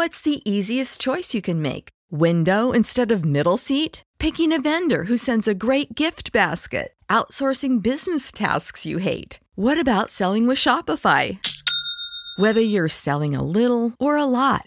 What's the easiest choice you can make? Window instead of middle seat? Picking a vendor who sends a great gift basket? Outsourcing business tasks you hate? What about selling with Shopify? Whether you're selling a little or a lot,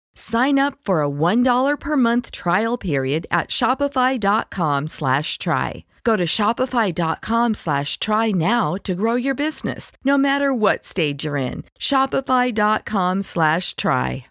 Sign up for a $1 per month trial period at shopify.com slash try. Go to shopify.com slash try now to grow your business, no matter what stage you're in. Shopify.com slash try.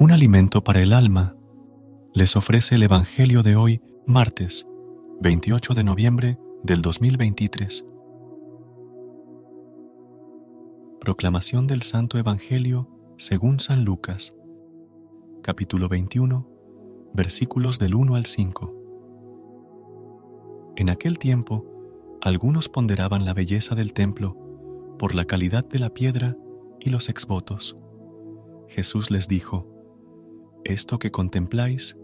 Un alimento para el alma les ofrece el Evangelio de hoy, martes 28 de noviembre del 2023. Proclamación del Santo Evangelio según San Lucas, capítulo 21, versículos del 1 al 5. En aquel tiempo, algunos ponderaban la belleza del templo por la calidad de la piedra y los exvotos. Jesús les dijo, esto que contempláis,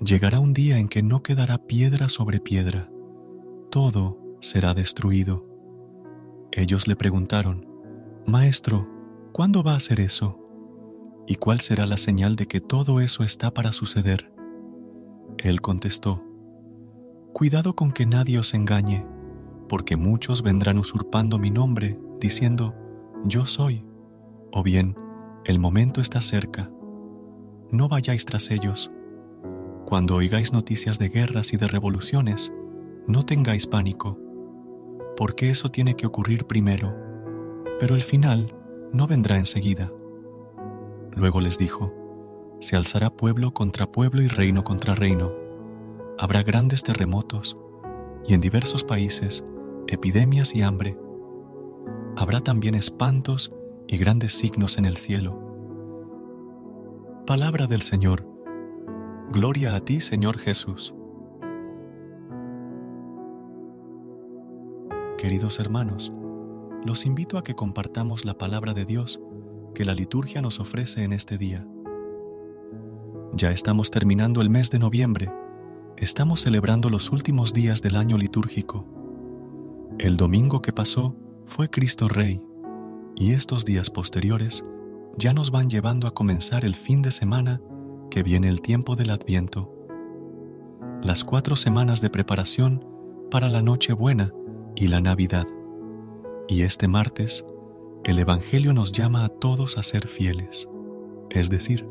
llegará un día en que no quedará piedra sobre piedra, todo será destruido. Ellos le preguntaron, Maestro, ¿cuándo va a ser eso? ¿Y cuál será la señal de que todo eso está para suceder? Él contestó, Cuidado con que nadie os engañe, porque muchos vendrán usurpando mi nombre, diciendo, Yo soy, o bien, el momento está cerca no vayáis tras ellos. Cuando oigáis noticias de guerras y de revoluciones, no tengáis pánico, porque eso tiene que ocurrir primero, pero el final no vendrá enseguida. Luego les dijo, se alzará pueblo contra pueblo y reino contra reino. Habrá grandes terremotos y en diversos países epidemias y hambre. Habrá también espantos y grandes signos en el cielo Palabra del Señor. Gloria a ti, Señor Jesús. Queridos hermanos, los invito a que compartamos la palabra de Dios que la liturgia nos ofrece en este día. Ya estamos terminando el mes de noviembre, estamos celebrando los últimos días del año litúrgico. El domingo que pasó fue Cristo Rey, y estos días posteriores ya nos van llevando a comenzar el fin de semana que viene el tiempo del Adviento. Las cuatro semanas de preparación para la Nochebuena y la Navidad. Y este martes, el Evangelio nos llama a todos a ser fieles, es decir,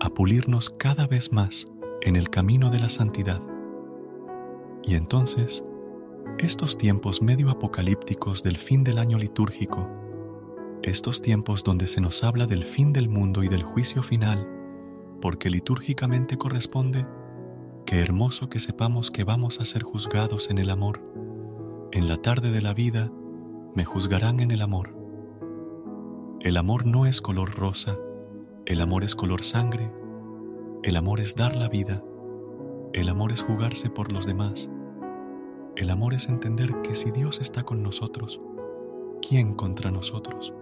a pulirnos cada vez más en el camino de la santidad. Y entonces, estos tiempos medio apocalípticos del fin del año litúrgico estos tiempos donde se nos habla del fin del mundo y del juicio final, porque litúrgicamente corresponde, qué hermoso que sepamos que vamos a ser juzgados en el amor. En la tarde de la vida me juzgarán en el amor. El amor no es color rosa, el amor es color sangre, el amor es dar la vida, el amor es jugarse por los demás, el amor es entender que si Dios está con nosotros, ¿quién contra nosotros?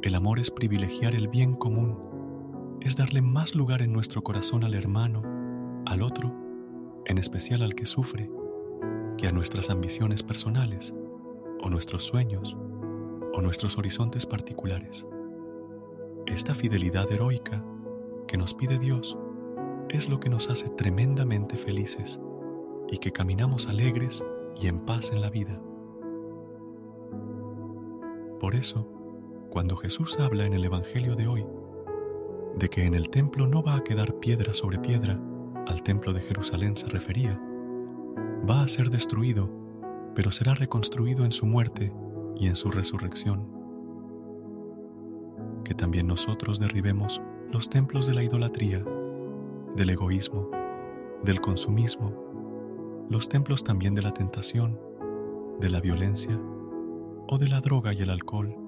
El amor es privilegiar el bien común, es darle más lugar en nuestro corazón al hermano, al otro, en especial al que sufre, que a nuestras ambiciones personales, o nuestros sueños, o nuestros horizontes particulares. Esta fidelidad heroica que nos pide Dios es lo que nos hace tremendamente felices y que caminamos alegres y en paz en la vida. Por eso, cuando Jesús habla en el Evangelio de hoy de que en el templo no va a quedar piedra sobre piedra, al templo de Jerusalén se refería, va a ser destruido, pero será reconstruido en su muerte y en su resurrección. Que también nosotros derribemos los templos de la idolatría, del egoísmo, del consumismo, los templos también de la tentación, de la violencia o de la droga y el alcohol,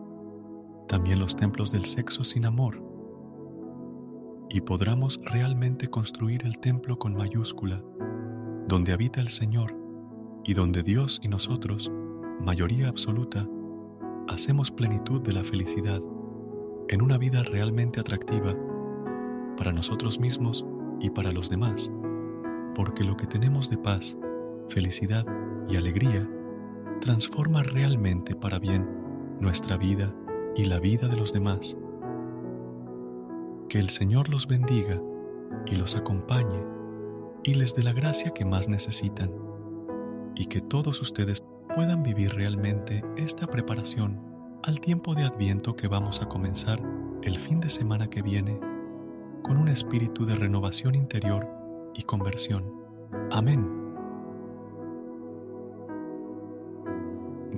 también los templos del sexo sin amor, y podamos realmente construir el templo con mayúscula, donde habita el Señor y donde Dios y nosotros, mayoría absoluta, hacemos plenitud de la felicidad en una vida realmente atractiva para nosotros mismos y para los demás, porque lo que tenemos de paz, felicidad y alegría transforma realmente para bien nuestra vida y la vida de los demás. Que el Señor los bendiga y los acompañe y les dé la gracia que más necesitan y que todos ustedes puedan vivir realmente esta preparación al tiempo de Adviento que vamos a comenzar el fin de semana que viene con un espíritu de renovación interior y conversión. Amén.